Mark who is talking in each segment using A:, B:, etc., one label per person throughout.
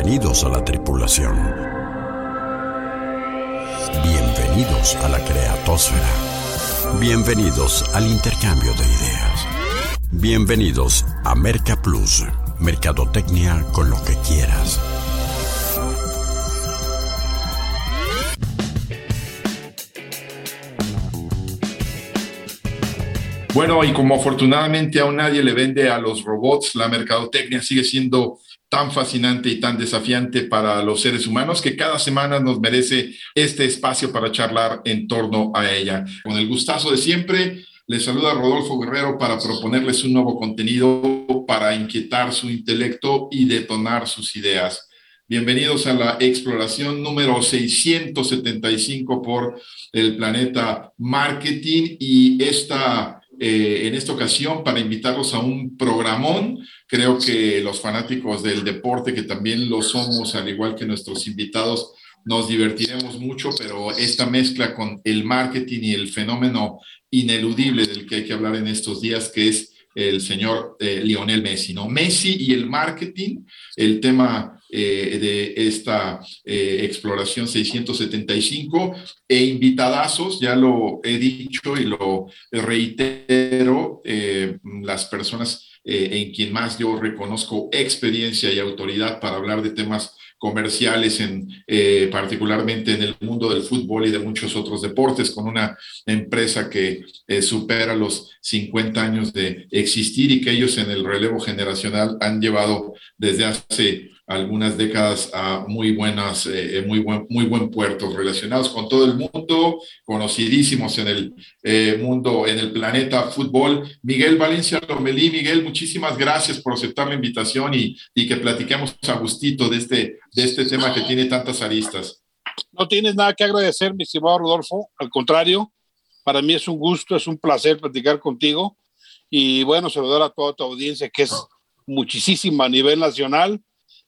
A: Bienvenidos a la tripulación. Bienvenidos a la creatosfera. Bienvenidos al intercambio de ideas. Bienvenidos a Merca Plus, Mercadotecnia con lo que quieras.
B: Bueno, y como afortunadamente aún nadie le vende a los robots, la mercadotecnia sigue siendo tan fascinante y tan desafiante para los seres humanos que cada semana nos merece este espacio para charlar en torno a ella. Con el gustazo de siempre, les saluda Rodolfo Guerrero para proponerles un nuevo contenido para inquietar su intelecto y detonar sus ideas. Bienvenidos a la exploración número 675 por el planeta Marketing y esta eh, en esta ocasión para invitarlos a un programón. Creo que los fanáticos del deporte, que también lo somos, al igual que nuestros invitados, nos divertiremos mucho, pero esta mezcla con el marketing y el fenómeno ineludible del que hay que hablar en estos días, que es el señor eh, Lionel Messi, ¿no? Messi y el marketing, el tema eh, de esta eh, exploración 675 e invitadazos, ya lo he dicho y lo reitero, eh, las personas en quien más yo reconozco experiencia y autoridad para hablar de temas comerciales, en, eh, particularmente en el mundo del fútbol y de muchos otros deportes, con una empresa que eh, supera los 50 años de existir y que ellos en el relevo generacional han llevado desde hace algunas décadas a muy buenas, eh, muy, buen, muy buen puerto, relacionados con todo el mundo, conocidísimos en el mundo, en el planeta fútbol. Miguel Valencia Lomelí, Miguel, muchísimas gracias por aceptar la invitación y, y que platiquemos a gustito de este de este tema que tiene tantas aristas.
C: No tienes nada que agradecer, mi estimado Rodolfo. Al contrario, para mí es un gusto, es un placer platicar contigo. Y bueno, saludar a toda tu audiencia, que es muchísima a nivel nacional.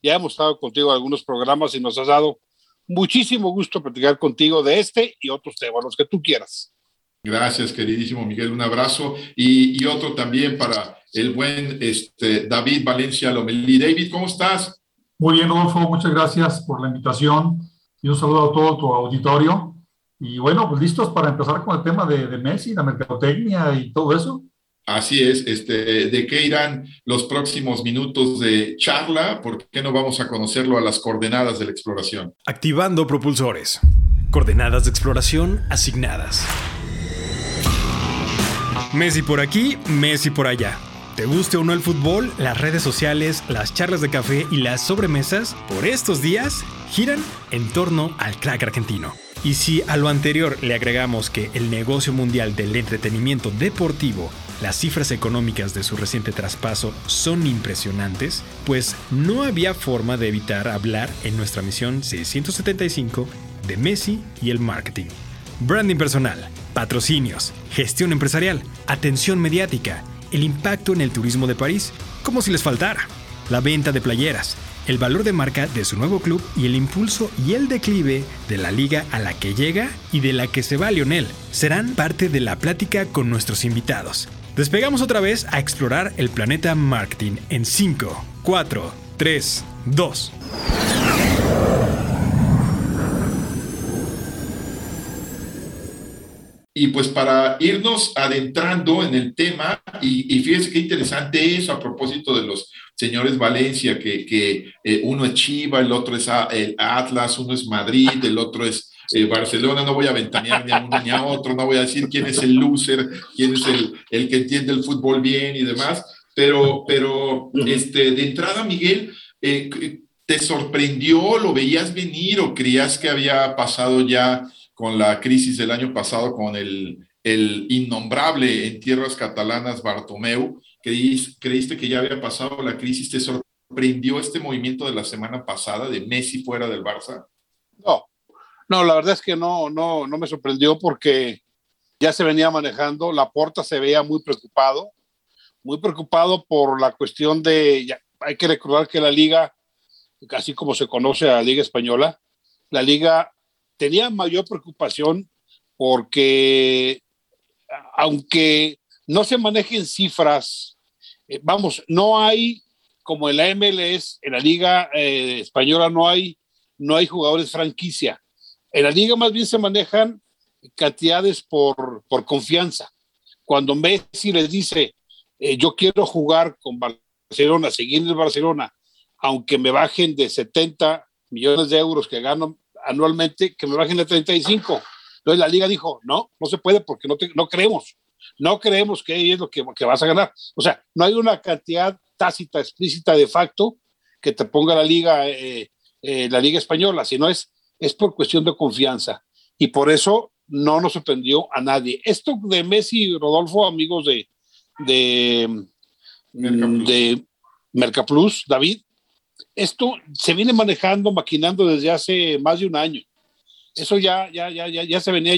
C: Ya hemos estado contigo en algunos programas y nos has dado muchísimo gusto platicar contigo de este y otros temas, los que tú quieras.
B: Gracias, queridísimo Miguel. Un abrazo. Y, y otro también para el buen este, David Valencia Lomelí. David, ¿cómo estás?
D: Muy bien, Rodolfo, muchas gracias por la invitación y un saludo a todo tu auditorio. Y bueno, pues listos para empezar con el tema de, de Messi, la mercadotecnia y todo eso.
B: Así es, este, ¿de qué irán los próximos minutos de charla? ¿Por qué no vamos a conocerlo a las coordenadas de la exploración?
E: Activando propulsores. Coordenadas de exploración asignadas. Messi por aquí, Messi por allá. ¿Te guste o no el fútbol? Las redes sociales, las charlas de café y las sobremesas por estos días giran en torno al crack argentino. Y si a lo anterior le agregamos que el negocio mundial del entretenimiento deportivo, las cifras económicas de su reciente traspaso son impresionantes, pues no había forma de evitar hablar en nuestra misión 675 de Messi y el marketing. Branding personal, patrocinios, gestión empresarial, atención mediática, el impacto en el turismo de París, como si les faltara, la venta de playeras, el valor de marca de su nuevo club y el impulso y el declive de la liga a la que llega y de la que se va Lionel serán parte de la plática con nuestros invitados. Despegamos otra vez a explorar el planeta marketing en 5, 4, 3, 2.
B: Y pues para irnos adentrando en el tema, y, y fíjense qué interesante eso a propósito de los señores Valencia, que, que eh, uno es Chiva, el otro es el Atlas, uno es Madrid, el otro es eh, Barcelona, no voy a ventanear ni a uno ni a otro, no voy a decir quién es el loser, quién es el, el que entiende el fútbol bien y demás, pero, pero este, de entrada, Miguel, eh, ¿te sorprendió, lo veías venir o creías que había pasado ya con la crisis del año pasado con el, el innombrable en tierras catalanas Bartomeu, ¿creíste que ya había pasado la crisis? ¿Te sorprendió este movimiento de la semana pasada de Messi fuera del Barça?
C: No, no, la verdad es que no, no, no me sorprendió porque ya se venía manejando, la porta se veía muy preocupado, muy preocupado por la cuestión de, hay que recordar que la liga, así como se conoce a la liga española, la liga tenía mayor preocupación porque aunque no se manejen cifras, eh, vamos, no hay como en la MLS, en la Liga eh, Española no hay, no hay jugadores franquicia. En la Liga más bien se manejan cantidades por, por confianza. Cuando Messi les dice, eh, yo quiero jugar con Barcelona, seguir en el Barcelona, aunque me bajen de 70 millones de euros que gano anualmente, que me bajen de 35. Entonces la liga dijo, no, no se puede porque no, no creemos, no creemos que es lo que, que, vas a ganar. O sea, no hay una cantidad tácita, explícita de facto que te ponga la liga, eh, eh, la liga española, sino es, es por cuestión de confianza. Y por eso no nos sorprendió a nadie. Esto de Messi y Rodolfo, amigos de, de, Mercaplus. de Mercaplus, David, esto se viene manejando, maquinando desde hace más de un año. Eso ya, ya, ya, ya, ya se venía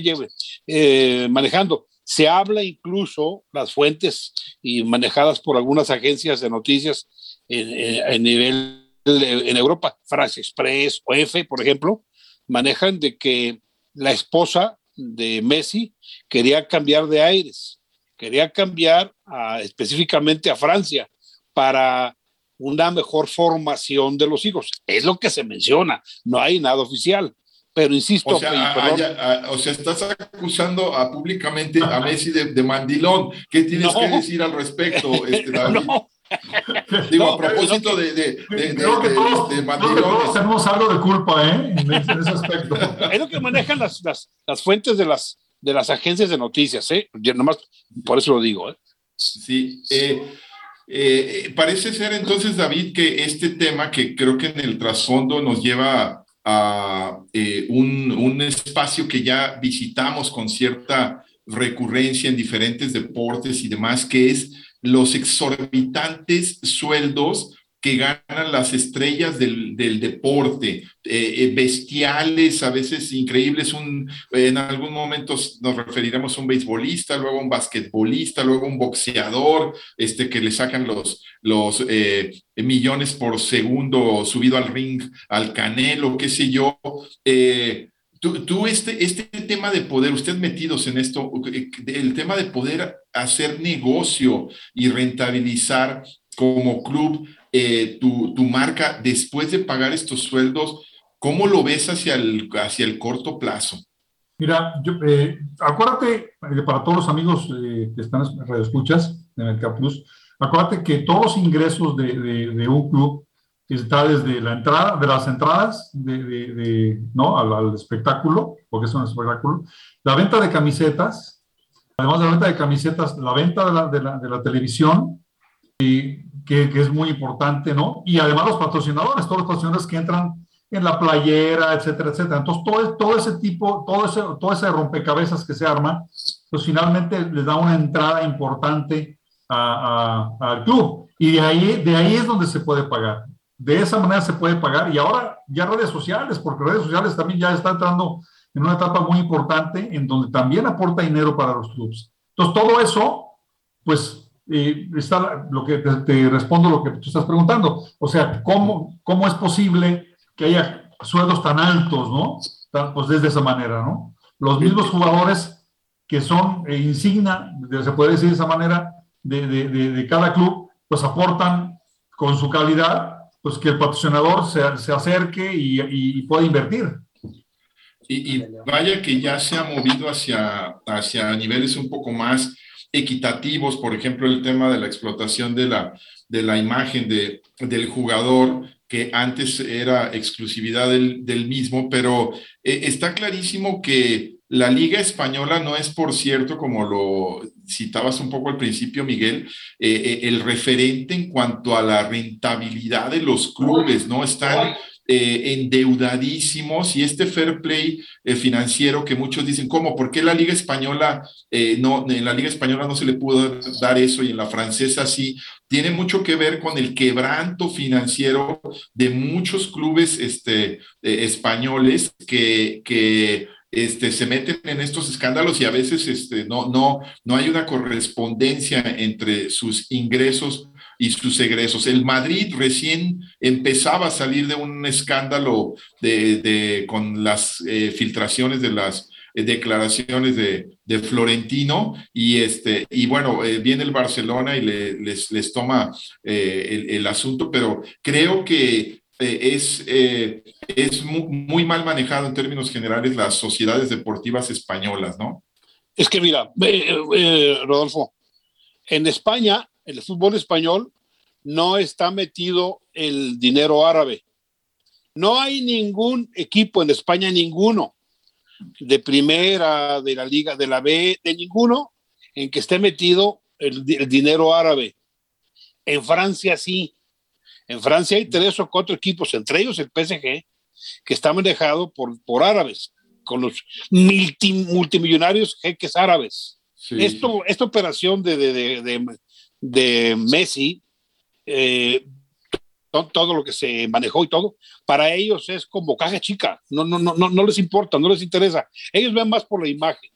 C: eh, manejando. Se habla incluso las fuentes y manejadas por algunas agencias de noticias en, nivel en Europa, France Express o F, por ejemplo, manejan de que la esposa de Messi quería cambiar de aires, quería cambiar específicamente a Francia para una mejor formación de los hijos. Es lo que se menciona, no hay nada oficial. Pero insisto,
B: o sea, o sea estás acusando a, públicamente a Messi de, mandilón. ¿Qué tienes que decir al respecto, este, David? No. Digo, a propósito de, de, de,
D: creo que todos, todos tenemos algo de culpa ¿eh? en, ese aspecto.
C: Es lo que manejan las, las, las, fuentes de las, de las agencias de noticias, ¿eh? Yo nomás por eso lo digo. ¿eh?
B: Sí. Eh, eh, parece ser entonces, David, que este tema que creo que en el trasfondo nos lleva a eh, un, un, espacio que ya visitamos con cierta recurrencia en diferentes deportes y demás, que es los exorbitantes sueldos que ganan las estrellas del, del deporte, eh, eh, bestiales, a veces increíbles. Un, en algún momento nos referiremos a un beisbolista, luego a un basquetbolista, luego a un boxeador, este, que le sacan los, los eh, millones por segundo subido al ring, al canelo, qué sé yo. Tú, tú, este, este tema de poder, ustedes metidos en esto, el tema de poder hacer negocio y rentabilizar como club eh, tu, tu, marca después de pagar estos sueldos, ¿cómo lo ves hacia el, hacia el corto plazo?
D: Mira, yo, eh, acuérdate, eh, para todos los amigos que están en Radio Escuchas de Mercado Plus, acuérdate que todos los ingresos de, de, un club está desde la entrada, de las entradas ¿no? Al, espectáculo, porque es un espectáculo, la venta de camisetas, además de la venta de camisetas, la venta de la televisión, y que, es muy importante, ¿no? Y además los patrocinadores, todos los patrocinadores que entran en la playera, etcétera, etcétera. Entonces, todo, todo ese tipo, todo ese, todo ese rompecabezas que se arma, pues finalmente les da una entrada importante al club. Y de ahí, de ahí es donde se puede pagar. De esa manera se puede pagar. Y ahora ya redes sociales, porque redes sociales también ya está entrando en una etapa muy importante en donde también aporta dinero para los clubes. Entonces, todo eso, pues eh, está lo que te, respondo lo que tú estás preguntando. O sea, ¿cómo, ¿cómo es posible que haya sueldos tan altos, ¿no? pues desde esa manera, ¿no? Los mismos jugadores que son eh, insignia, se puede decir de esa manera, de, de, de, cada club, pues aportan con su calidad, pues que el patrocinador se, se acerque y, y, pueda invertir.
B: Y, vaya que ya se ha movido hacia, hacia niveles un poco más equitativos, por ejemplo, el tema de la explotación de la, de la imagen de, del jugador, que antes era exclusividad del, del mismo, pero eh, está clarísimo que la Liga Española no es, por cierto, como lo citabas un poco al principio, Miguel, eh, eh, el referente en cuanto a la rentabilidad de los clubes, ¿no? Están eh, endeudadísimos y este fair play eh, financiero que muchos dicen, ¿cómo? ¿Por qué la Liga Española eh, no, en la Liga Española no se le pudo dar eso y en la francesa sí? Tiene mucho que ver con el quebranto financiero de muchos clubes este, españoles que, que este, se meten en estos escándalos y a veces este, no, no, no hay una correspondencia entre sus ingresos y sus egresos. El Madrid recién empezaba a salir de un escándalo de, con las eh, filtraciones de las eh, declaraciones de, de Florentino y este y bueno eh, viene el Barcelona y les, les toma el, asunto pero creo que eh, es, es muy, mal manejado en términos generales las sociedades deportivas españolas, ¿no?
C: Es que mira, Rodolfo, en España, el fútbol español, no está metido el dinero árabe. No hay ningún equipo en España, ninguno, de primera, de la liga, de la B, de ninguno, en que esté metido el, dinero árabe. En Francia sí. En Francia hay tres o cuatro equipos, entre ellos el PSG, que está manejado por, por árabes, con los multimillonarios jeques árabes. Esto, esta operación de, de, de, de Messi eh, todo, lo que se manejó y todo, para ellos es como caja chica, no, no, no, no les importa, no les interesa, ellos ven más por la imagen.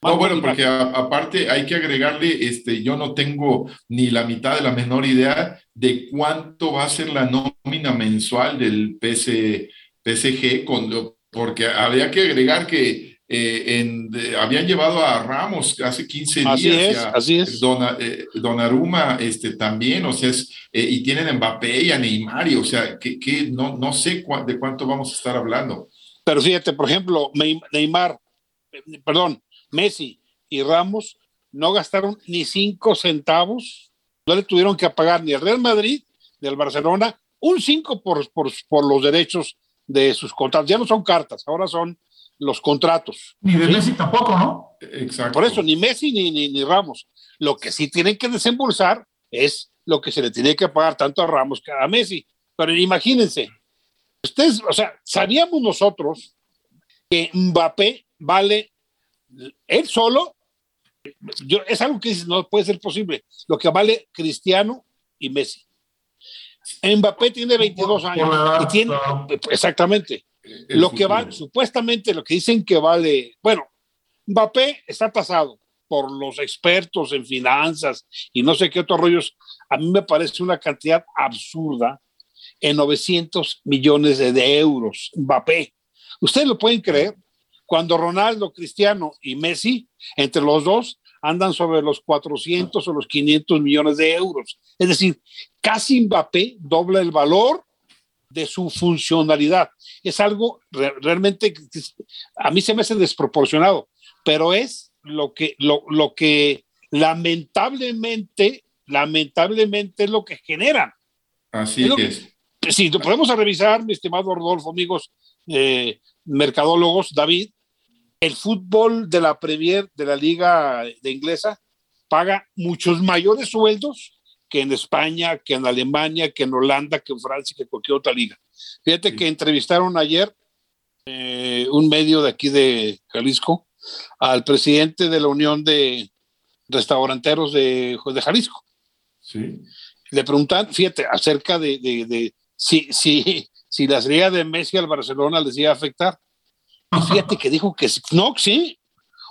B: No, bueno, porque aparte hay que agregarle, este, yo no tengo ni la mitad de la menor idea de cuánto va a ser la nómina mensual del PC, PSG, con, porque habría que agregar que eh, en, habían llevado a Ramos hace 15 días.
C: Así es, así es.
B: Don, Aruma este, también, o sea, es, eh, y tienen a Mbappé y a Neymar, y, o sea, que, que no, no sé de cuánto vamos a estar hablando.
C: Pero fíjate, por ejemplo, Neymar, perdón, Messi y Ramos no gastaron ni cinco centavos, no le tuvieron que pagar ni al Real Madrid ni al Barcelona un cinco por, por, por los derechos de sus contratos. Ya no son cartas, ahora son los contratos.
D: Ni de Messi tampoco, ¿no?
C: Exacto. Por eso, ni Messi ni, ni, Ramos. Lo que sí tienen que desembolsar es lo que se le tiene que pagar tanto a Ramos que a Messi. Pero imagínense, ustedes, o sea, sabíamos nosotros que Mbappé vale él solo, yo, es algo que no puede ser posible, lo que vale Cristiano y Messi. Mbappé tiene 22 años y tiene, exactamente, lo que vale, supuestamente lo que dicen que vale, bueno, Mbappé está tasado por los expertos en finanzas y no sé qué otros rollos. A mí me parece una cantidad absurda en 900 millones de, euros. Mbappé. ¿Ustedes lo pueden creer? Cuando Ronaldo, Cristiano y Messi, entre los dos, andan sobre los 400 o los 500 millones de euros. Es decir, casi Mbappé dobla el valor de su funcionalidad. Es algo realmente, a mí se me hace desproporcionado, pero es lo que, lo, lo que lamentablemente, lamentablemente es lo que generan.
B: Así es.
C: si lo podemos revisar, mi estimado Rodolfo, amigos eh, mercadólogos, David, el fútbol de la Premier de la Liga de Inglesa paga muchos mayores sueldos que en España, que en Alemania, que en Holanda, que en Francia, que en cualquier otra liga. Fíjate que entrevistaron ayer eh, un medio de aquí de Jalisco al presidente de la Unión de Restauranteros de, de Jalisco.
B: Sí.
C: Le preguntan, fíjate, acerca de, de, si, si, si la salida de Messi al Barcelona les iba a afectar. Y fíjate que dijo que no, sí.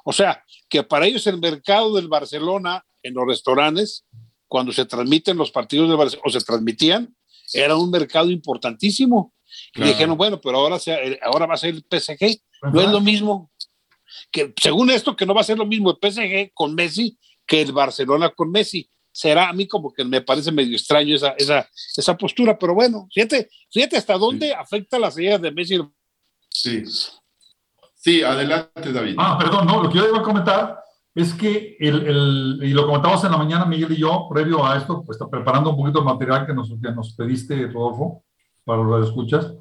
C: O sea, que para ellos el mercado del Barcelona en los restaurantes cuando se transmiten los partidos de Barcelona, o se transmitían, era un mercado importantísimo. Y dijeron, bueno, pero ahora, ahora va a ser el PSG. No es lo mismo. Que, según esto, que no va a ser lo mismo el PSG con Messi que el Barcelona con Messi. Será a mí como que me parece medio extraño esa, esa, esa postura, pero bueno, fíjate, fíjate hasta dónde afecta las ideas de Messi.
B: Sí. Sí, adelante, David.
D: Ah, perdón, no, lo que yo iba a comentar es que, el, el, y lo comentamos en la mañana Miguel y yo, previo a esto, pues está preparando un poquito el material que nos, que nos pediste, Rodolfo, para los escuchas.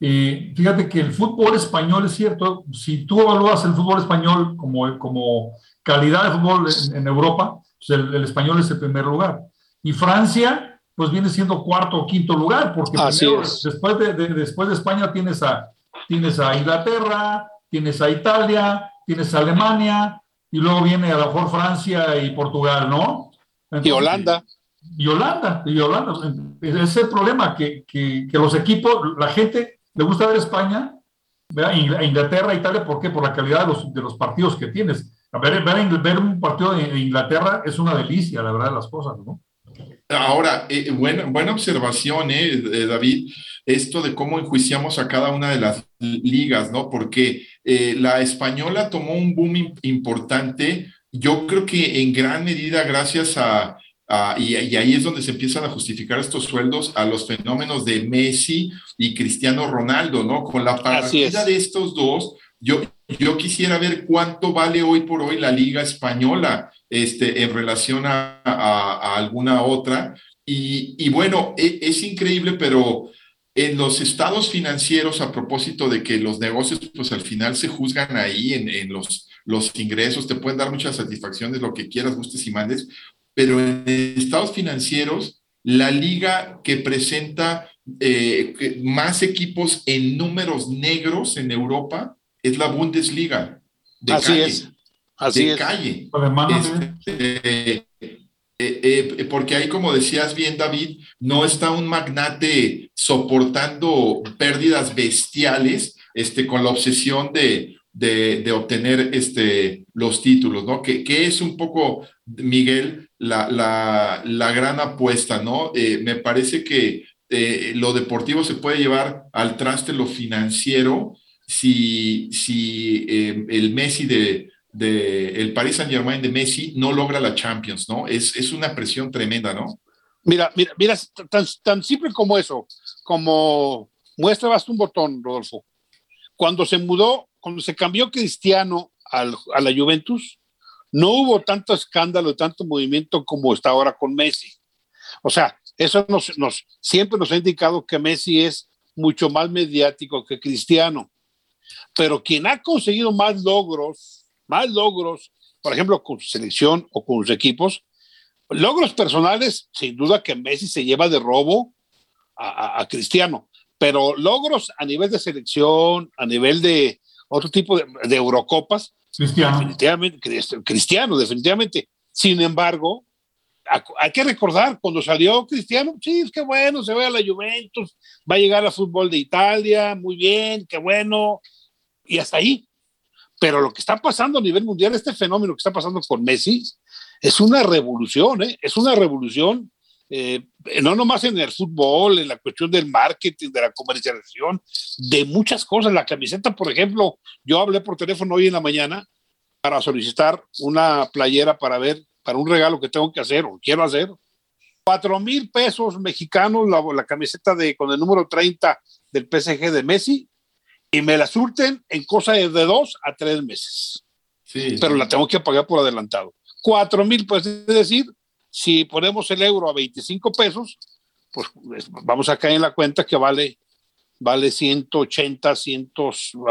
D: Y fíjate que el fútbol español es cierto, si tú evalúas el fútbol español como, como calidad de fútbol en, Europa, pues el, español es el primer lugar. Y Francia, pues viene siendo cuarto o quinto lugar, porque después, de, después de España tienes a, tienes a Inglaterra, tienes a Italia, tienes a Alemania, y luego viene a lo mejor Francia y Portugal, ¿no?
C: y Holanda.
D: Y Holanda, y Holanda. Es el problema, que, que, los equipos, la gente le gusta ver España, a Inglaterra, Italia, ¿por qué? Por la calidad de los, de los partidos que tienes. A ver, ver, ver, un partido de Inglaterra es una delicia, la verdad, las cosas, ¿no?
B: Ahora, eh, buena, buena observación, eh, David, esto de cómo enjuiciamos a cada una de las ligas, ¿no? Porque eh, la española tomó un boom importante, yo creo que en gran medida gracias a, y, ahí es donde se empiezan a justificar estos sueldos a los fenómenos de Messi y Cristiano Ronaldo, ¿no? Con la partida de estos dos, yo, yo quisiera ver cuánto vale hoy por hoy la liga española este, en relación a, alguna otra. Y, bueno, e, es, increíble, pero en los estados financieros, a propósito de que los negocios, pues al final se juzgan ahí en, los, los ingresos, te pueden dar muchas satisfacciones, lo que quieras, gustes y mandes, pero en estados financieros, la liga que presenta eh, más equipos en números negros en Europa es la Bundesliga.
C: De Así calle, es. Así
B: de calle. Este, eh, eh, porque ahí, como decías bien, David, no está un magnate soportando pérdidas bestiales este, con la obsesión de, de, obtener este, los títulos, ¿no? Que, que, es un poco, Miguel, la, la, la gran apuesta, ¿no? Eh, me parece que lo deportivo se puede llevar al traste lo financiero si, si el Messi de de el Paris Saint Germain de Messi no logra la Champions, ¿no? Es, es una presión tremenda, ¿no?
C: Mira, mira, mira, tan, tan simple como eso, como muestra basta un botón, Rodolfo. Cuando se mudó, cuando se cambió Cristiano al, a la Juventus, no hubo tanto escándalo, tanto movimiento como está ahora con Messi. O sea, eso nos, nos, siempre nos ha indicado que Messi es mucho más mediático que Cristiano. Pero quien ha conseguido más logros más logros, por ejemplo, con su selección o con sus equipos. Logros personales, sin duda que Messi se lleva de robo a, Cristiano, pero logros a nivel de selección, a nivel de otro tipo de, Eurocopas,
D: Cristiano.
C: definitivamente, Cristiano, definitivamente. Sin embargo, hay que recordar, cuando salió Cristiano, sí, es que bueno, se va a la Juventus, va a llegar al fútbol de Italia, muy bien, qué bueno, y hasta ahí. Pero lo que está pasando a nivel mundial, este fenómeno que está pasando con Messi, es una revolución, ¿eh? es una revolución, eh, no nomás en el fútbol, en la cuestión del marketing, de la comercialización, de muchas cosas. La camiseta, por ejemplo, yo hablé por teléfono hoy en la mañana para solicitar una playera para ver, para un regalo que tengo que hacer o quiero hacer. Cuatro mil pesos mexicanos la, la camiseta de, con el número 30 del PSG de Messi y me la surten en cosa de, dos a tres meses. Sí, pero la tengo que pagar por adelantado. Cuatro mil, pues es decir, si ponemos el euro a 25 pesos, pues vamos a caer en la cuenta que vale, vale 180, 100,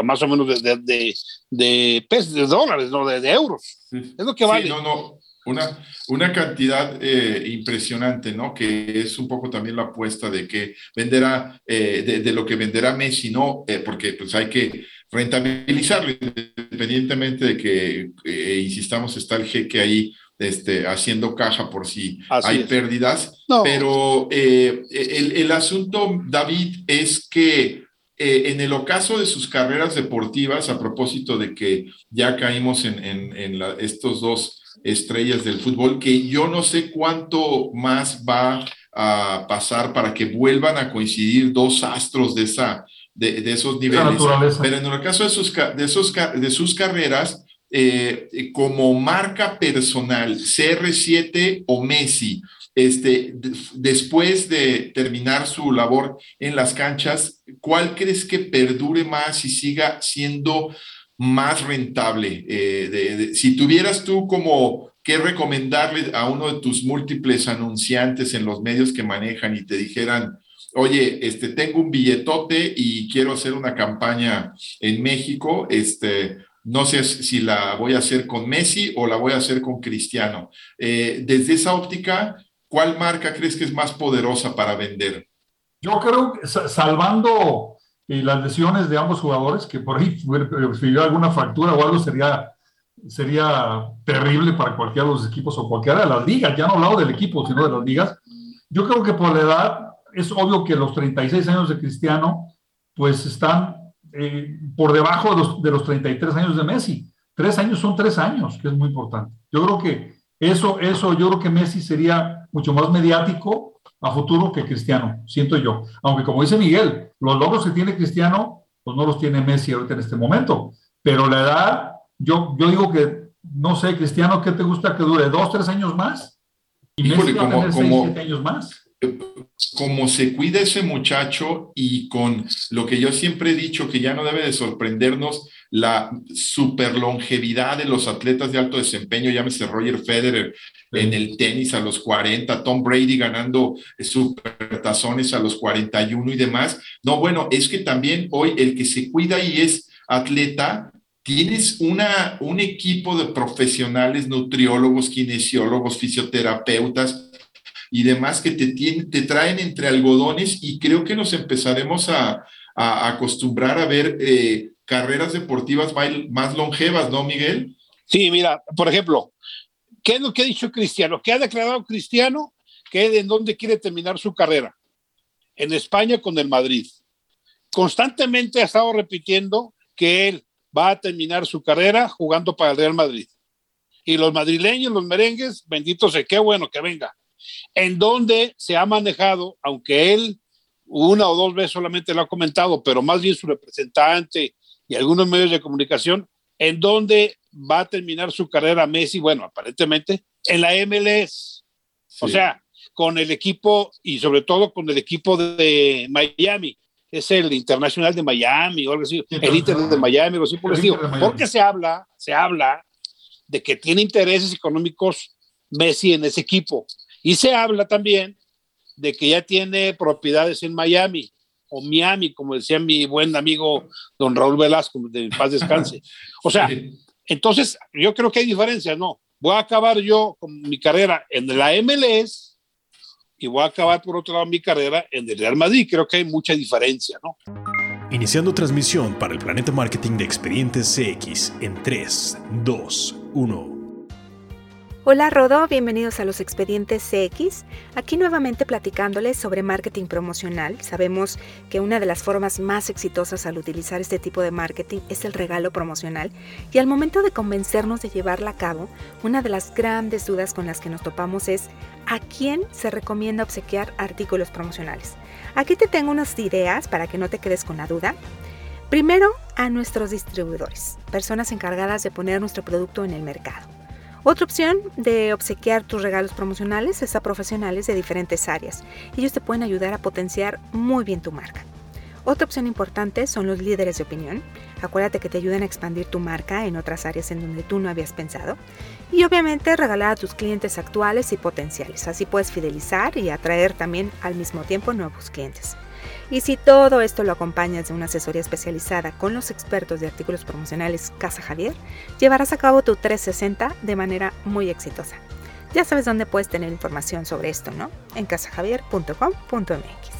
C: más o menos de, de, de pesos, de dólares, no de, euros. Es lo que vale.
B: no, no. Una, una cantidad eh, impresionante, ¿no? Que es un poco también la apuesta de que venderá, eh, de, lo que venderá Messi, ¿no? Eh, porque pues hay que rentabilizarlo, independientemente de que, insistamos, está el jeque ahí este, haciendo caja por si hay pérdidas. Pero el, el, asunto, David, es que en el ocaso de sus carreras deportivas, a propósito de que ya caímos en, en, en estos dos estrellas del fútbol, que yo no sé cuánto más va a pasar para que vuelvan a coincidir dos astros de, esa, de, esos niveles. Pero en el caso de sus, de esos, de sus carreras, eh, como marca personal, CR7 o Messi, este, después de terminar su labor en las canchas, ¿cuál crees que perdure más y siga siendo más rentable. Eh, si tuvieras tú como que recomendarle a uno de tus múltiples anunciantes en los medios que manejan y te dijeran, oye, este, tengo un billetote y quiero hacer una campaña en México, este, no sé si la voy a hacer con Messi o la voy a hacer con Cristiano. Eh, desde esa óptica, ¿cuál marca crees que es más poderosa para vender?
D: Yo creo que salvando y las lesiones de ambos jugadores, que por ahí si alguna fractura o algo sería, sería terrible para cualquiera de los equipos o cualquiera de las ligas, ya no hablado del equipo, sino de las ligas. Yo creo que por la edad, es obvio que los 36 años de Cristiano, pues están eh, por debajo de los, de los 33 años de Messi. Tres años son tres años, que es muy importante. Yo creo que Eso, eso yo creo que Messi sería mucho más mediático a futuro que Cristiano, siento yo. Aunque como dice Miguel, los logros que tiene Cristiano, pues no los tiene Messi ahorita en este momento. Pero la edad, yo, yo digo que, no sé, Cristiano, ¿qué te gusta que dure? ¿Dos, tres años más?
B: Y Messi va a tener seis, siete años más como se cuida ese muchacho y con lo que yo siempre he dicho, que ya no debe de sorprendernos la super longevidad de los atletas de alto desempeño, llámese Roger Federer en el tenis a los 40, Tom Brady ganando supertazones a los 41 y demás. No, bueno, es que también hoy el que se cuida y es atleta, tienes una, un equipo de profesionales, nutriólogos, kinesiólogos, fisioterapeutas, y demás que te, te traen entre algodones y creo que nos empezaremos a, acostumbrar a ver eh, carreras deportivas más, longevas, ¿no, Miguel?
C: Sí, mira, por ejemplo, ¿qué es lo que ha dicho Cristiano? ¿Qué ha declarado Cristiano? Que en dónde quiere terminar su carrera. En España con el Madrid. Constantemente ha estado repitiendo que él va a terminar su carrera jugando para el Real Madrid. Y los madrileños, los merengues, bendito sea, qué bueno que venga en donde se ha manejado, aunque él una o dos veces solamente lo ha comentado, pero más bien su representante y algunos medios de comunicación, en donde va a terminar su carrera Messi, bueno, aparentemente en la MLS. O sea, con el equipo y sobre todo con el equipo de Miami, es el Internacional de Miami o algo así, el Inter de Miami, o así por el Porque se habla, se habla de que tiene intereses económicos Messi en ese equipo. Y se habla también de que ya tiene propiedades en Miami o Miami, como decía mi buen amigo don Raúl Velasco, de paz descanse. O sea, entonces yo creo que hay diferencias, ¿no? Voy a acabar yo con mi carrera en la MLS y voy a acabar por otro lado mi carrera en el Real Madrid. Creo que hay mucha diferencia, ¿no?
E: Iniciando transmisión para el Planeta Marketing de Expedientes CX en 3, 2, 1.
F: Hola Rodo, bienvenidos a los expedientes CX. Aquí nuevamente platicándoles sobre marketing promocional. Sabemos que una de las formas más exitosas al utilizar este tipo de marketing es el regalo promocional y al momento de convencernos de llevarla a cabo, una de las grandes dudas con las que nos topamos es ¿a quién se recomienda obsequiar artículos promocionales? Aquí te tengo unas ideas para que no te quedes con la duda. Primero, a nuestros distribuidores, personas encargadas de poner nuestro producto en el mercado. Otra opción de obsequiar tus regalos promocionales es a profesionales de diferentes áreas. Ellos te pueden ayudar a potenciar muy bien tu marca. Otra opción importante son los líderes de opinión. Acuérdate que te ayudan a expandir tu marca en otras áreas en donde tú no habías pensado. Y obviamente regalar a tus clientes actuales y potenciales. Así puedes fidelizar y atraer también al mismo tiempo nuevos clientes. Y si todo esto lo acompañas de una asesoría especializada con los expertos de artículos promocionales Casa Javier, llevarás a cabo tu 360 de manera muy exitosa. Ya sabes dónde puedes tener información sobre esto, ¿no? En casajavier.com.mx.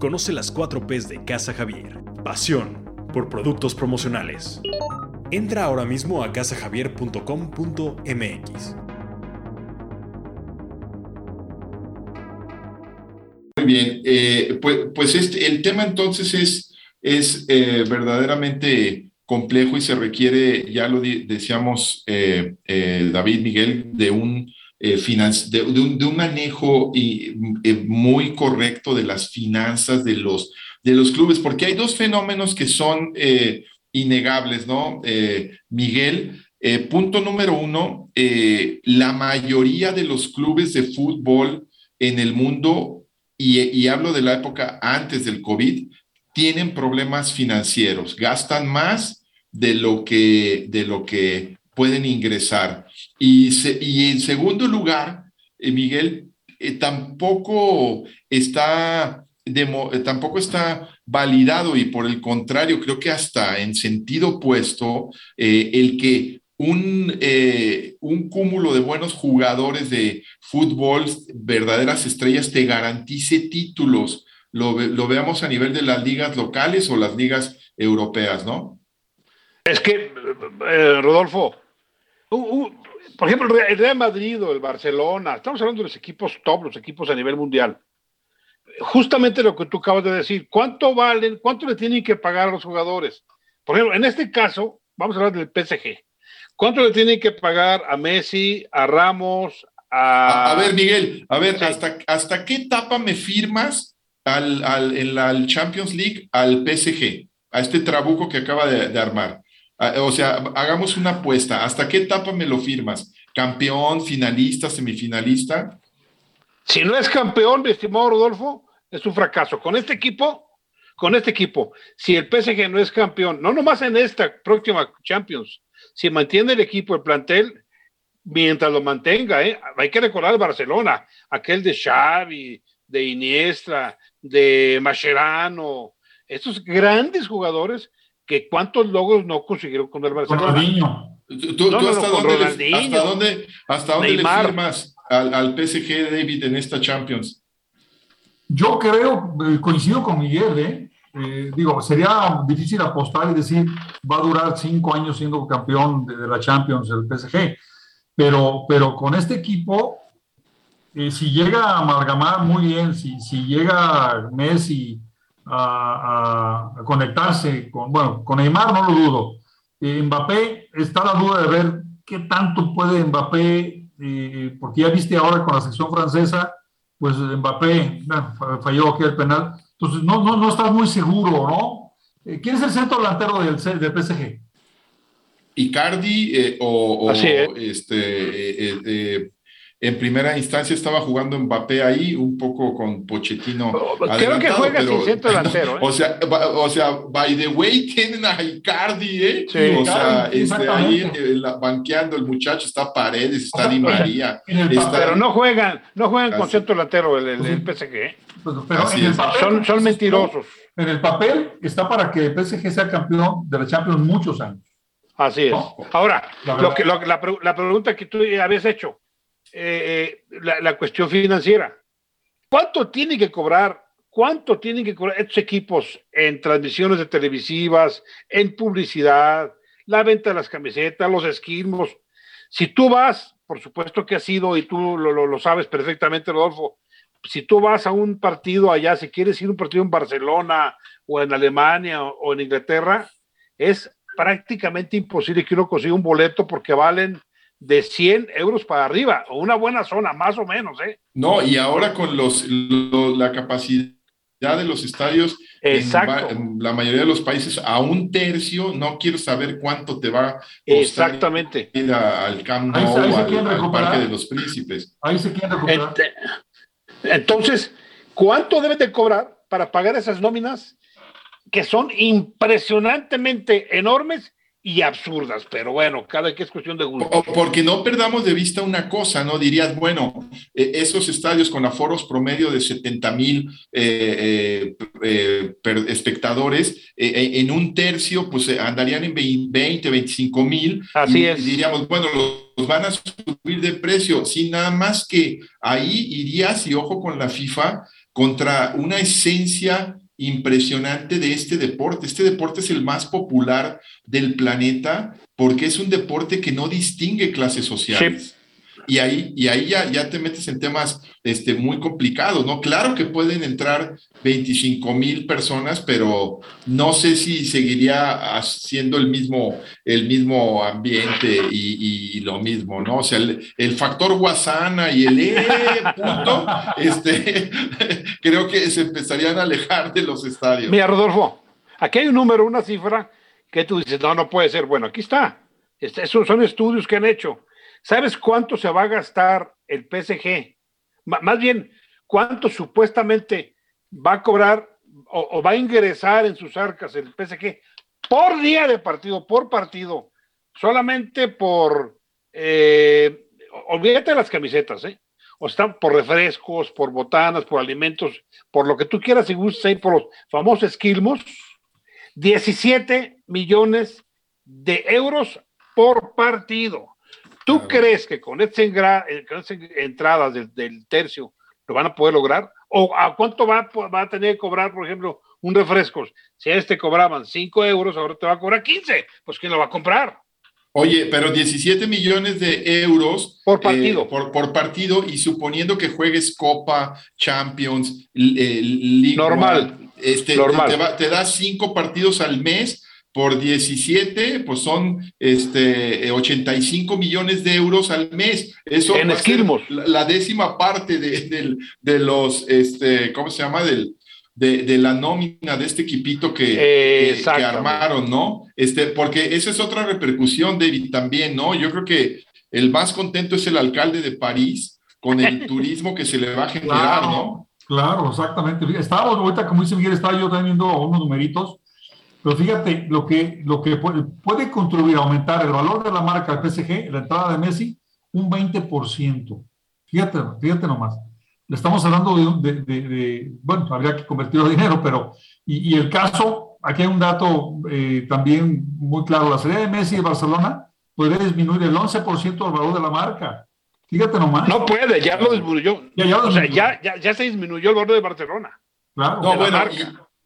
E: Conoce las 4 P's de Casa Javier. Pasión por productos promocionales. Entra ahora mismo a casajavier.com.mx.
B: bien, eh, pues, pues, este, el tema entonces es, es eh, verdaderamente complejo y se requiere, ya lo decíamos eh, David Miguel, de un, de, un, de un manejo y, muy correcto de las finanzas de los, de los clubes, porque hay dos fenómenos que son innegables, ¿no? Miguel, punto número uno, la mayoría de los clubes de fútbol en el mundo y, hablo de la época antes del COVID, tienen problemas financieros, gastan más de lo que, de lo que pueden ingresar. Y, en segundo lugar, eh, Miguel, eh, tampoco está eh, tampoco está validado y por el contrario, creo que hasta en sentido opuesto, el que un, un cúmulo de buenos jugadores de fútbol, verdaderas estrellas, te garantice títulos. Lo, veamos a nivel de las ligas locales o las ligas europeas, ¿no?
C: Es que, eh, Rodolfo, por ejemplo, el Real Madrid o el Barcelona, estamos hablando de los equipos top, los equipos a nivel mundial. Justamente lo que tú acabas de decir, ¿cuánto valen, cuánto le tienen que pagar a los jugadores? Por ejemplo, en este caso, vamos a hablar del PSG. ¿Cuánto le tienen que pagar a Messi, a Ramos, a...
B: A, ver, Miguel, a ver, ¿hasta, ¿hasta qué etapa me firmas al, al, en la Champions League al PSG? A este trabuco que acaba de, de armar. O sea, hagamos una apuesta. ¿Hasta qué etapa me lo firmas? ¿Campeón, finalista, semifinalista?
C: Si no es campeón, mi estimado Rodolfo, es un fracaso. Con este equipo, con este equipo, si el PSG no es campeón, no nomás en esta próxima Champions, si mantiene el equipo, el plantel, mientras lo mantenga, ¿eh? hay que recordar el Barcelona, aquel de Xavi, de Iniestra, de Mascherano, estos grandes jugadores que cuántos logros no consiguieron con el Barcelona.
B: ¿Tú, hasta, dónde, hasta, dónde, le firmas al, al, PSG, David, en esta Champions?
D: Yo creo, eh, coincido con Miguel, ¿eh? Eh, digo, sería difícil apostar y decir va a durar cinco años siendo campeón de, la Champions el PSG, pero, pero con este equipo, si llega a amalgamar muy bien, si, si llega Messi, a, conectarse con, bueno, con Neymar no lo dudo. Eh, Mbappé, está la duda de ver qué tanto puede Mbappé, eh, porque ya viste ahora con la sección francesa, pues Mbappé falló aquí el penal. Entonces, no, no, no estás muy seguro, ¿no? Eh, ¿Quién es el centro delantero del, del PSG?
B: Icardi o, o este, en primera instancia estaba jugando Mbappé ahí, un poco con Pochettino.
C: Creo que juega sin centro delantero. ¿eh?
B: O, sea, o sea, by the way, tienen a Icardi, ¿eh? Sí, o sea, este, ahí banqueando el muchacho está Paredes, está Di María.
C: Pero no juegan, no juegan con centro delantero el, el, PSG. Pues, pero son, son mentirosos.
D: En el papel está para que el PSG sea campeón de la Champions muchos años.
C: Así es. Ahora, lo que, la, la pregunta que tú habías hecho, eh, eh, la, cuestión financiera. ¿Cuánto tienen que cobrar? ¿Cuánto tienen que cobrar estos equipos en transmisiones de televisivas, en publicidad, la venta de las camisetas, los esquilmos? Si tú vas, por supuesto que has sido, y tú lo, lo, sabes perfectamente, Rodolfo, si tú vas a un partido allá, si quieres ir a un partido en Barcelona o en Alemania o, o en Inglaterra, es prácticamente imposible que uno consiga un boleto porque valen de 100 euros para arriba, o una buena zona, más o menos, ¿eh?
B: No, y ahora con los, la capacidad de los estadios en, la mayoría de los países a un tercio, no quiero saber cuánto te va a
C: Exactamente.
B: ir al Camp Nou al, Parque de los Príncipes.
D: Ahí se quiere recuperar.
C: Entonces, ¿cuánto deben de cobrar para pagar esas nóminas que son impresionantemente enormes y absurdas, pero bueno, cada que es cuestión de gusto.
B: Porque no perdamos de vista una cosa, ¿no? Dirías, bueno, eh, esos estadios con aforos promedio de 70 mil eh, eh, espectadores, en un tercio, pues andarían en 20, 25 mil.
C: Así es.
B: diríamos, bueno, los van a subir de precio, sin nada más que ahí irías, y ojo con la FIFA, contra una esencia impresionante de este deporte. Este deporte es el más popular del planeta porque es un deporte que no distingue clases sociales. Y ahí, y ahí ya, ya te metes en temas este, muy complicados, ¿no? Claro que pueden entrar 25 mil personas, pero no sé si seguiría siendo el mismo, el mismo ambiente y, lo mismo, ¿no? O sea, el, factor guasana y el E punto, este, creo que se empezarían a alejar de los estadios.
C: Mira, Rodolfo, aquí hay un número, una cifra que tú dices, no, no puede ser. Bueno, aquí está. Esos son estudios que han hecho ¿Sabes cuánto se va a gastar el PSG? más bien, ¿cuánto supuestamente va a cobrar o, va a ingresar en sus arcas el PSG por día de partido, por partido? Solamente por, eh, olvídate de las camisetas, ¿eh? O están por refrescos, por botanas, por alimentos, por lo que tú quieras y gustes, por los famosos esquilmos, 17 millones de euros por partido. ¿Tú crees que con estas eh, entradas del, tercio lo van a poder lograr? ¿O a cuánto va, va, a tener que cobrar, por ejemplo, un refresco? Si a este cobraban 5 euros, ahora te va a cobrar 15. Pues ¿quién lo va a comprar?
B: Oye, pero 17 millones de euros
C: por partido.
B: Eh, por, partido y suponiendo que juegues Copa, Champions, eh,
C: Normal.
B: Este, Normal. Te, te da cinco partidos al mes por 17, pues son este, 85 millones de euros al mes. Eso
C: en esquilmos.
B: La, décima parte de, de, los, este, ¿cómo se llama? Del, de, la nómina de este equipito que, que, armaron, ¿no? Este, porque esa es otra repercusión, David, también, ¿no? Yo creo que el más contento es el alcalde de París con el turismo que se le va a generar, ¿no?
D: Claro, exactamente. Estábamos ahorita, como dice Miguel, estaba yo también viendo unos numeritos, pero fíjate, lo que, lo que puede, puede contribuir a aumentar el valor de la marca PSG, la entrada de Messi, un 20%. Fíjate, fíjate nomás. Le estamos hablando de, bueno, habría que convertirlo en dinero, pero, y, el caso, aquí hay un dato eh, también muy claro, la serie de Messi de Barcelona podría disminuir el 11% del valor de la marca. Fíjate nomás.
C: No puede, ya lo disminuyó. Ya, o sea, ya, ya, se disminuyó el valor de Barcelona.
B: Claro. No, bueno, y,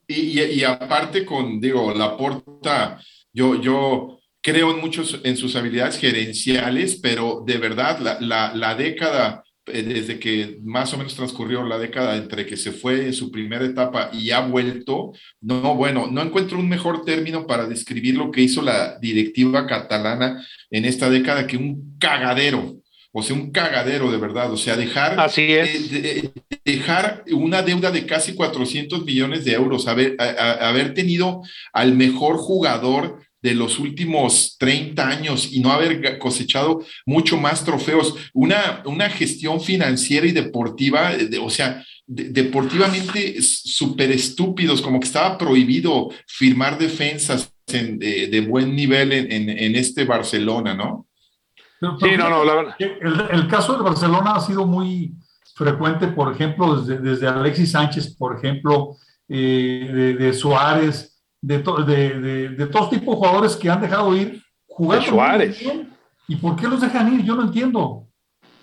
B: y, aparte con, digo, la porta, yo, yo creo en muchos, en sus habilidades gerenciales, pero de verdad, la, la, la década eh, desde que más o menos transcurrió la década entre que se fue en su primera etapa y ha vuelto, no, bueno, no encuentro un mejor término para describir lo que hizo la directiva catalana en esta década que un cagadero. O sea, un cagadero de verdad. O sea, dejar,
C: Así es.
B: dejar una deuda de casi 400 millones de euros, haber, haber tenido al mejor jugador de los últimos 30 años y no haber cosechado mucho más trofeos. Una, una gestión financiera y deportiva, o sea, deportivamente súper estúpidos, como que estaba prohibido firmar defensas de, buen nivel en, en, este Barcelona, ¿no?
D: Sí, no, no, la verdad. El, caso de Barcelona ha sido muy frecuente, por ejemplo, desde, desde Alexis Sánchez, por ejemplo, eh, de, de Suárez, de, de, de, todos tipos de jugadores que han dejado ir jugando.
C: Suárez.
D: ¿Y por qué los dejan ir? Yo no entiendo.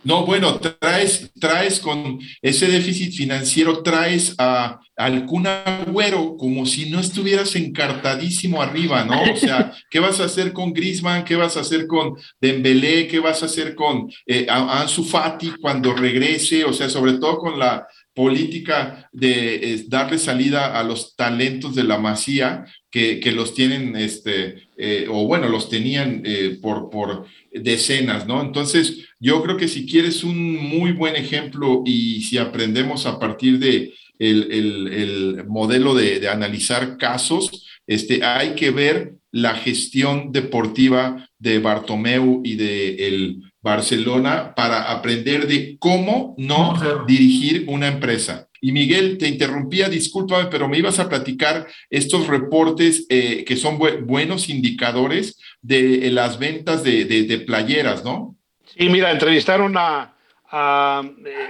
B: No, bueno, traes, traes con ese déficit financiero, traes a, al Kun Agüero como si no estuvieras encartadísimo arriba, ¿no? O sea, ¿qué vas a hacer con Griezmann? ¿Qué vas a hacer con Dembélé? ¿Qué vas a hacer con eh, Ansu Fati cuando regrese? O sea, sobre todo con la política de darle salida a los talentos de la masía que, que los tienen, este, eh, o bueno, los tenían eh, por, por decenas, ¿no? Entonces, yo creo que si quieres un muy buen ejemplo y si aprendemos a partir de el, el, modelo de, de, analizar casos, este, hay que ver la gestión deportiva de Bartomeu y de el Barcelona para aprender de cómo no dirigir una empresa. Y Miguel, te interrumpía, discúlpame, pero me ibas a platicar estos reportes eh, que son buenos indicadores de las ventas de, playeras, ¿no?
C: Sí, mira, entrevistaron a, eh,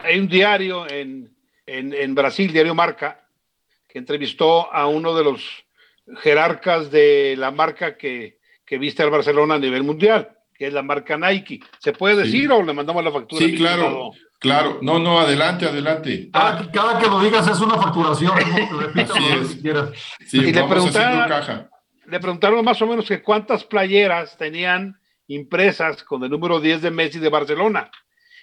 C: hay un diario en, en, Brasil, Diario Marca, que entrevistó a uno de los jerarcas de la marca que, que viste al Barcelona a nivel mundial que es la marca Nike. ¿Se puede decir o le mandamos la factura?
B: Sí, claro. Claro, no, no, adelante, adelante.
D: Ah, cada, que lo digas es una facturación.
C: y le preguntaron, le preguntaron más o menos que cuántas playeras tenían impresas con el número 10 de Messi de Barcelona.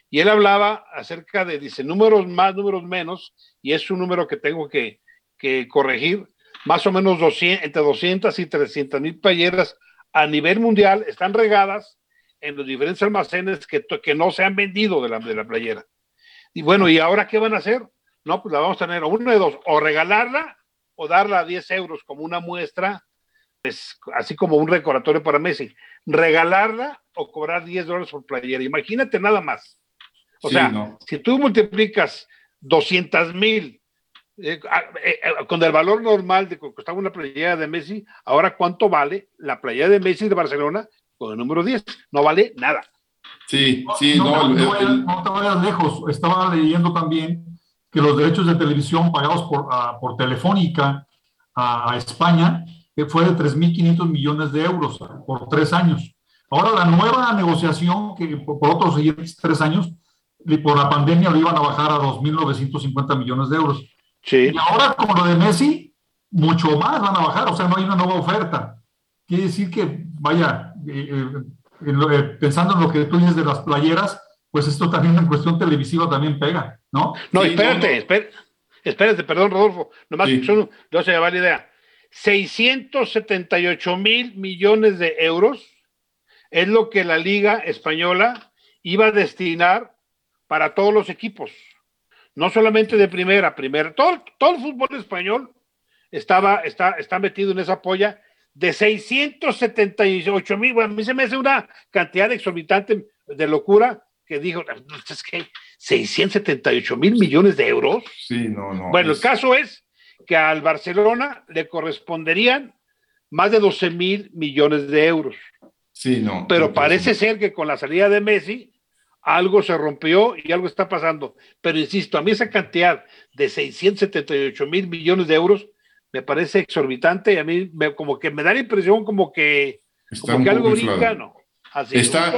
C: Y él hablaba acerca de, dice, números más, números menos, y es un número que tengo que, que corregir, más o menos 200, entre 200 y 300 mil playeras a nivel mundial están regadas en los diferentes almacenes que, que no se han vendido de la, de la playera. Y bueno, ¿y ahora qué van a hacer? No, pues la vamos a tener uno de dos, o regalarla o darla a 10 euros como una muestra, pues, así como un recordatorio para Messi. Regalarla o cobrar 10 dólares por playera. Imagínate nada más. O sea, si tú multiplicas 200 mil eh, eh, eh, con el valor normal de que costaba una playera de Messi, ahora cuánto vale la playera de Messi de Barcelona con el número 10. No vale nada.
B: Sí, sí,
D: no. No, te vayas lejos. Estaba leyendo también que los derechos de televisión pagados por, por Telefónica a, España fue de 3.500 millones de euros por tres años. Ahora la nueva negociación, que por, otros siguientes tres años, por la pandemia lo iban a bajar a 2.950 millones de euros. Sí. Y ahora con lo de Messi, mucho más van a bajar, o sea, no hay una nueva oferta. Quiere decir que, vaya, pensando en lo que tú dices de las playeras, pues esto también en cuestión televisiva también pega, ¿no?
C: No, espérate, espérate, perdón, Rodolfo, nomás sí. no se me va la idea. 678 mil millones de euros es lo que la Liga Española iba a destinar para todos los equipos, no solamente de primera, primera, todo, todo el fútbol español estaba, está, está metido en esa polla de 678 mil, bueno, a mí se me hace una cantidad exorbitante de locura que dijo, es que 678 mil millones de euros.
B: Sí, no, no.
C: Bueno, el caso es que al Barcelona le corresponderían más de 12 mil millones de euros.
B: Sí, no.
C: Pero parece ser que con la salida de Messi algo se rompió y algo está pasando. Pero insisto, a mí esa cantidad de 678 mil millones de euros me parece exorbitante y a mí me, como que me da la impresión como que, como que algo brinca, ¿no?
B: Así, está,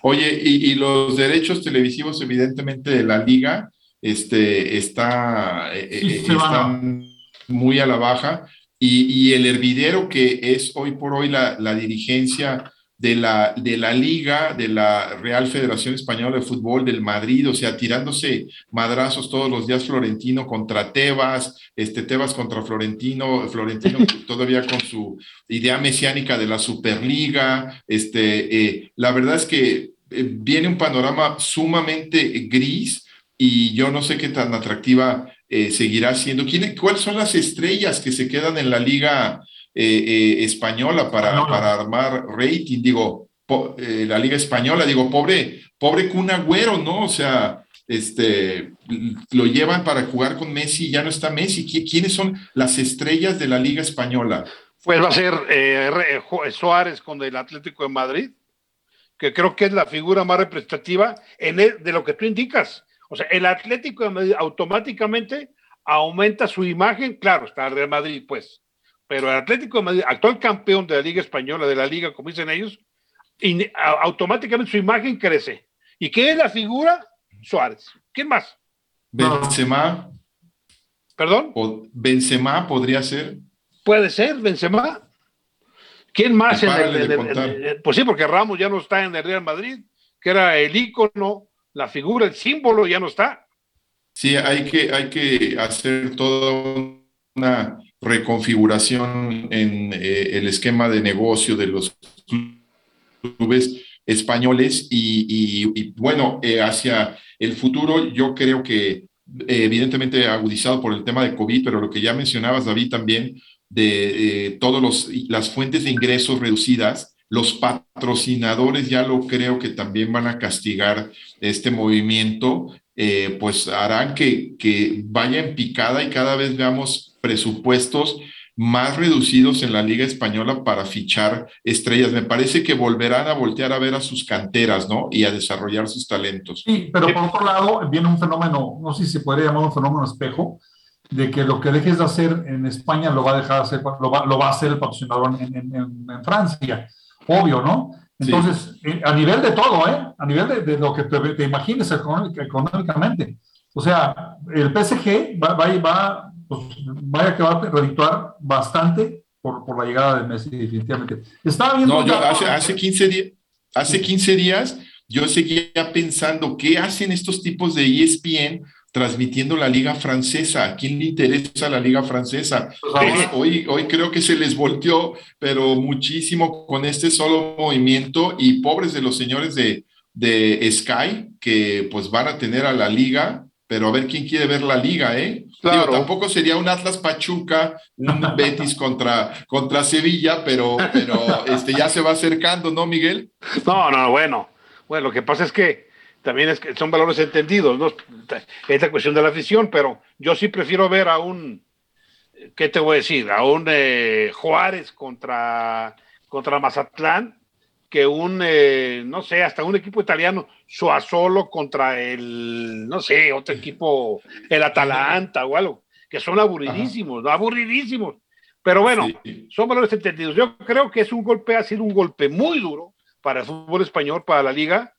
B: oye, y, los derechos televisivos, evidentemente, de la liga, este, está, eh, eh, están muy a la baja, y, y, el hervidero que es hoy por hoy la, la dirigencia de la, de la Liga, de la Real Federación Española de Fútbol, del Madrid, o sea, tirándose madrazos todos los días Florentino contra Tebas, este Tebas contra Florentino, Florentino todavía con su idea mesiánica de la Superliga, este, eh, la verdad es que eh, viene un panorama sumamente gris y yo no sé qué tan atractiva eh, seguirá siendo. ¿Quién, ¿Cuáles son las estrellas que se quedan en la Liga? Eh, eh, española para, para armar rating, digo, eh, la Liga Española, digo, pobre, pobre Kun Agüero, ¿no? O sea, este, lo llevan para jugar con Messi y ya no está Messi. ¿Quiénes son las estrellas de la Liga Española?
C: Pues va a ser Suárez con el Atlético de Madrid, que creo que es la figura más representativa en de lo que tú indicas. O sea, el Atlético de Madrid automáticamente aumenta su imagen, claro, está el Real Madrid, pues, pero el Atlético de Madrid, actual campeón de la Liga Española, de la Liga, como dicen ellos, automáticamente su imagen crece. ¿Y qué es la figura? Suárez. ¿Quién más?
B: Benzema.
C: ¿Perdón?
B: Benzema podría ser.
C: Puede ser, Benzema. ¿Quién más? En el, pues sí, porque Ramos ya no está en el Real Madrid, que era el ícono, la figura, el símbolo, ya no está.
B: Sí, hay que, hay que hacer toda una reconfiguración en eh, el esquema de negocio de los clubes españoles y, bueno, eh, hacia el futuro yo creo que eh, evidentemente agudizado por el tema de COVID, pero lo que ya mencionabas, David, también de todas las fuentes de ingresos reducidas, los patrocinadores ya lo creo que también van a castigar este movimiento, pues harán que, que vaya en picada y cada vez veamos presupuestos más reducidos en la Liga Española para fichar estrellas. Me parece que volverán a voltear a ver a sus canteras, ¿no? Y a desarrollar sus talentos.
D: Sí, pero por otro lado, viene un fenómeno, no sé si se podría llamar un fenómeno espejo, de que lo que dejes de hacer en España lo va a dejar de hacer, lo va, lo va a hacer el patrocinador en, en, Francia. Obvio, ¿no? Entonces, eh, a nivel de todo, ¿eh? A nivel de, de lo que te, te imagines económicamente. O sea, el PSG va, va, va pues va a redituar bastante por, por la llegada de Messi, definitivamente.
B: Estaba viendo. No, yo hace, hace, 15 días, hace 15 días yo seguía pensando, ¿qué hacen estos tipos de ESPN transmitiendo la liga francesa? ¿A quién le interesa la liga francesa? Pues hoy, hoy creo que se les volteó, pero muchísimo con este solo movimiento y pobres de los señores de, de Sky, que pues van a tener a la liga, pero a ver quién quiere ver la liga, ¿eh? tampoco sería un Atlas Pachuca, un Betis contra, contra Sevilla, pero, pero este, ya se va acercando, ¿no, Miguel?
C: No, no, bueno. Bueno, lo que pasa es que también es que son valores entendidos, ¿no? Es la cuestión de la afición, pero yo sí prefiero ver a un, ¿qué te voy a decir? A un eh, Juárez contra, contra Mazatlán que un, eh, no sé, hasta un equipo italiano, Suazolo contra el, no sé, otro equipo, el Atalanta o algo, que son aburridísimos, ¿no? aburridísimos. Pero bueno, son valores entendidos. Yo creo que es un golpe, ha sido un golpe muy duro para el fútbol español, para la liga.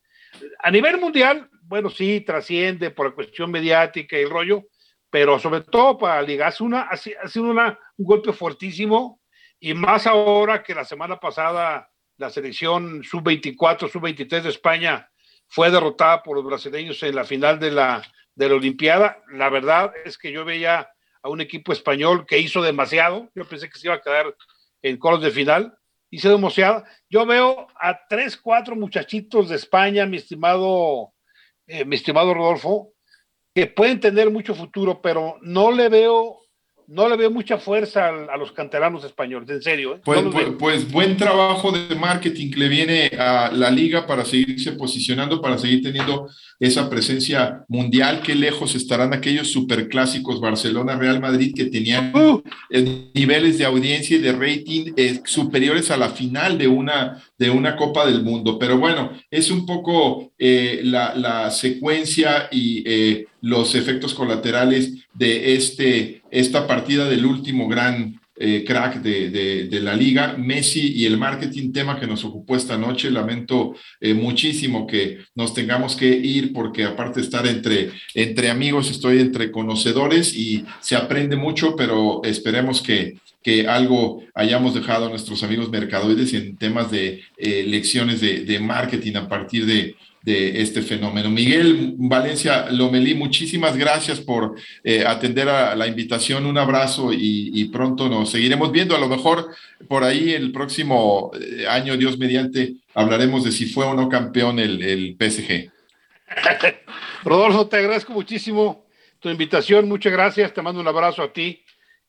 C: A nivel mundial, bueno, sí, trasciende por la cuestión mediática y el rollo, pero sobre todo para liga, una, ha sido una, un golpe fuertísimo y más ahora que la semana pasada la selección sub-24, sub-23 de España fue derrotada por los brasileños en la final de la, de la Olimpiada. La verdad es que yo veía a un equipo español que hizo demasiado. Yo pensé que se iba a quedar en coros de final. Hizo demasiado. Yo veo a tres, cuatro muchachitos de España, mi estimado, eh, mi estimado Rodolfo, que pueden tener mucho futuro, pero no le veo no le veo mucha fuerza a, los canteranos españoles, en serio. ¿eh?
B: Pues, pues, pues, buen trabajo de marketing que le viene a la liga para seguirse posicionando, para seguir teniendo esa presencia mundial. Qué lejos estarán aquellos superclásicos Barcelona-Real Madrid que tenían uh. niveles de audiencia y de rating eh, superiores a la final de una, de una Copa del Mundo. Pero bueno, es un poco eh, la, la, secuencia y los efectos colaterales de este, esta partida del último gran eh, crack de, de, la liga, Messi y el marketing, tema que nos ocupó esta noche. Lamento eh, muchísimo que nos tengamos que ir porque aparte de estar entre, entre amigos, estoy entre conocedores y se aprende mucho, pero esperemos que, que algo hayamos dejado a nuestros amigos mercadoides en temas de eh, lecciones de, marketing a partir de, de este fenómeno. Miguel Valencia Lomelí, muchísimas gracias por eh, atender a la invitación. Un abrazo y, pronto nos seguiremos viendo. A lo mejor por ahí el próximo eh, año, Dios mediante, hablaremos de si fue o no campeón el, el PSG.
C: Rodolfo, te agradezco muchísimo tu invitación. Muchas gracias. Te mando un abrazo a ti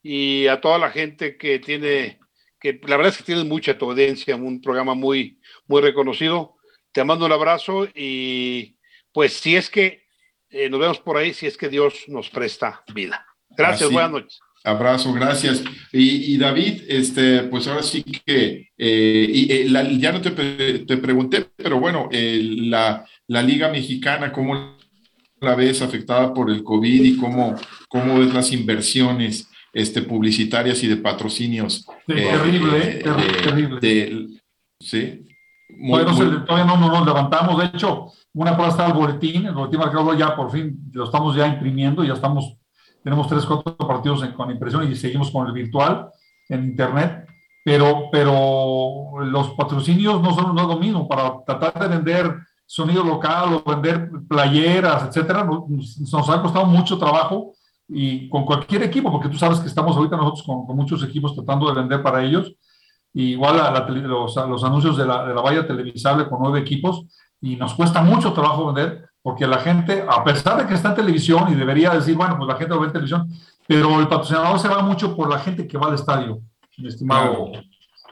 C: y a toda la gente que tiene, que la verdad es que tienes mucha tu audiencia, un programa muy, muy reconocido te mando un abrazo y pues si es que eh, nos vemos por ahí, si es que Dios nos presta vida. Gracias, buenas noches.
B: Abrazo, gracias. Y, David, este, pues ahora sí que, eh, y, eh, ya no te, te, pregunté, pero bueno, la, la, Liga Mexicana, ¿cómo la ves afectada por el COVID y cómo, cómo ves las inversiones este, publicitarias y de patrocinios?
D: terrible, terrible.
B: sí
D: todavía no, nos levantamos. De hecho, una cosa está el boletín, el boletín marcador ya por fin lo estamos ya imprimiendo, ya estamos, tenemos tres, cuatro partidos con impresión y seguimos con el virtual en internet. Pero, pero los patrocinios no son no es lo mismo. Para tratar de vender sonido local o vender playeras, etcétera, nos, nos ha costado mucho trabajo y con cualquier equipo, porque tú sabes que estamos ahorita nosotros con, con muchos equipos tratando de vender para ellos igual a los, los, anuncios de la, de la valla televisable con nueve equipos, y nos cuesta mucho trabajo vender, porque la gente, a pesar de que está en televisión y debería decir, bueno, pues la gente lo ve en televisión, pero el patrocinador se va mucho por la gente que va al estadio, mi estimado.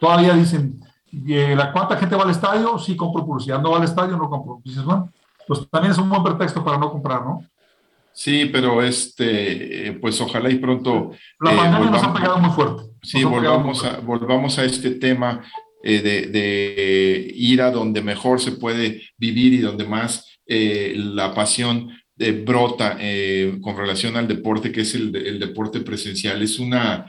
D: Todavía dicen, ¿la cuánta gente va al estadio? Sí, compro publicidad. ¿No va al estadio? No compro. Dices, bueno, pues también es un buen pretexto para no comprar, ¿no?
B: Sí, pero este, pues ojalá y pronto.
D: La pandemia nos ha pegado muy fuerte.
B: Sí, volvamos a, volvamos a este tema eh, de, ir a donde mejor se puede vivir y donde más eh, la pasión eh, brota con relación al deporte, que es el, deporte presencial. Es una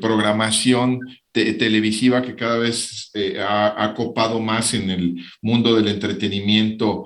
B: programación televisiva que cada vez ha, copado más en el mundo del entretenimiento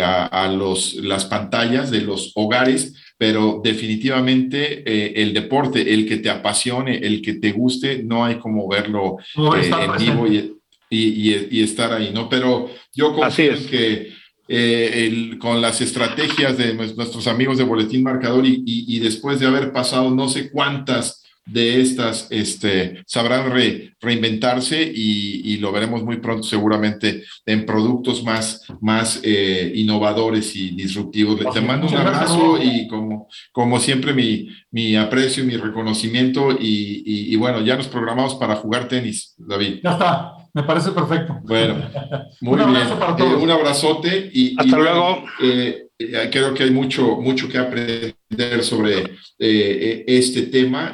B: a, a los, las pantallas de los hogares pero definitivamente eh, el deporte, el que te apasione, el que te guste, no hay como verlo eh, en vivo y, y, estar ahí, ¿no? Pero yo confío en que eh, con las estrategias de nuestros amigos de Boletín Marcador y, después de haber pasado no sé cuántas de estas este, sabrán reinventarse y, lo veremos muy pronto seguramente en productos más, más eh, innovadores y disruptivos. Te mando un abrazo y como, como siempre mi, mi aprecio y mi reconocimiento y, bueno, ya nos programamos para jugar tenis, David.
D: Ya está, me parece perfecto.
B: Bueno, muy un bien. Para todos. Eh, un abrazote y
C: hasta luego.
B: Eh, creo que hay mucho, mucho que aprender sobre este tema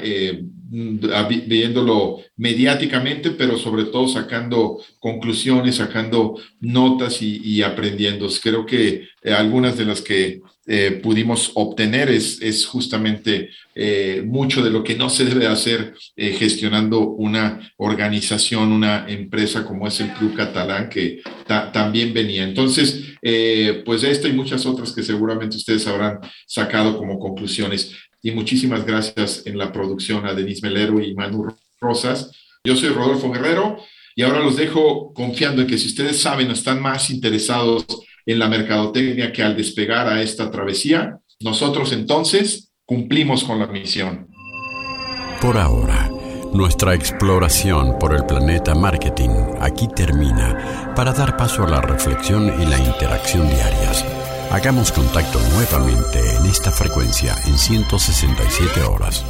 B: viéndolo mediáticamente, pero sobre todo sacando conclusiones, sacando notas y, aprendiendo. Creo que eh, algunas de las que eh, pudimos obtener es, es justamente eh, mucho de lo que no se debe hacer gestionando una organización, una empresa como es el Club Catalán, que también venía. Entonces, pues esta y muchas otras que seguramente ustedes habrán sacado como conclusiones y muchísimas gracias en la producción a Denise Melero y Manu Rosas. Yo soy Rodolfo Guerrero y ahora los dejo confiando en que si ustedes saben están más interesados en la mercadotecnia que al despegar a esta travesía, nosotros entonces cumplimos con la misión.
A: Por ahora, nuestra exploración por el planeta marketing aquí termina para dar paso a la reflexión y la interacción diarias. Hagamos contacto nuevamente en esta frecuencia en 167 horas.